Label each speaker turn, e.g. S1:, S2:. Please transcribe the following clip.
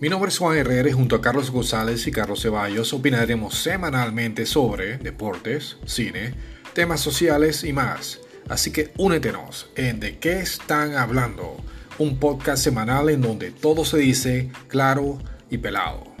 S1: Mi nombre es Juan Herrera y junto a Carlos González y Carlos Ceballos opinaremos semanalmente sobre deportes, cine, temas sociales y más. Así que únetenos en De qué están hablando, un podcast semanal en donde todo se dice claro y pelado.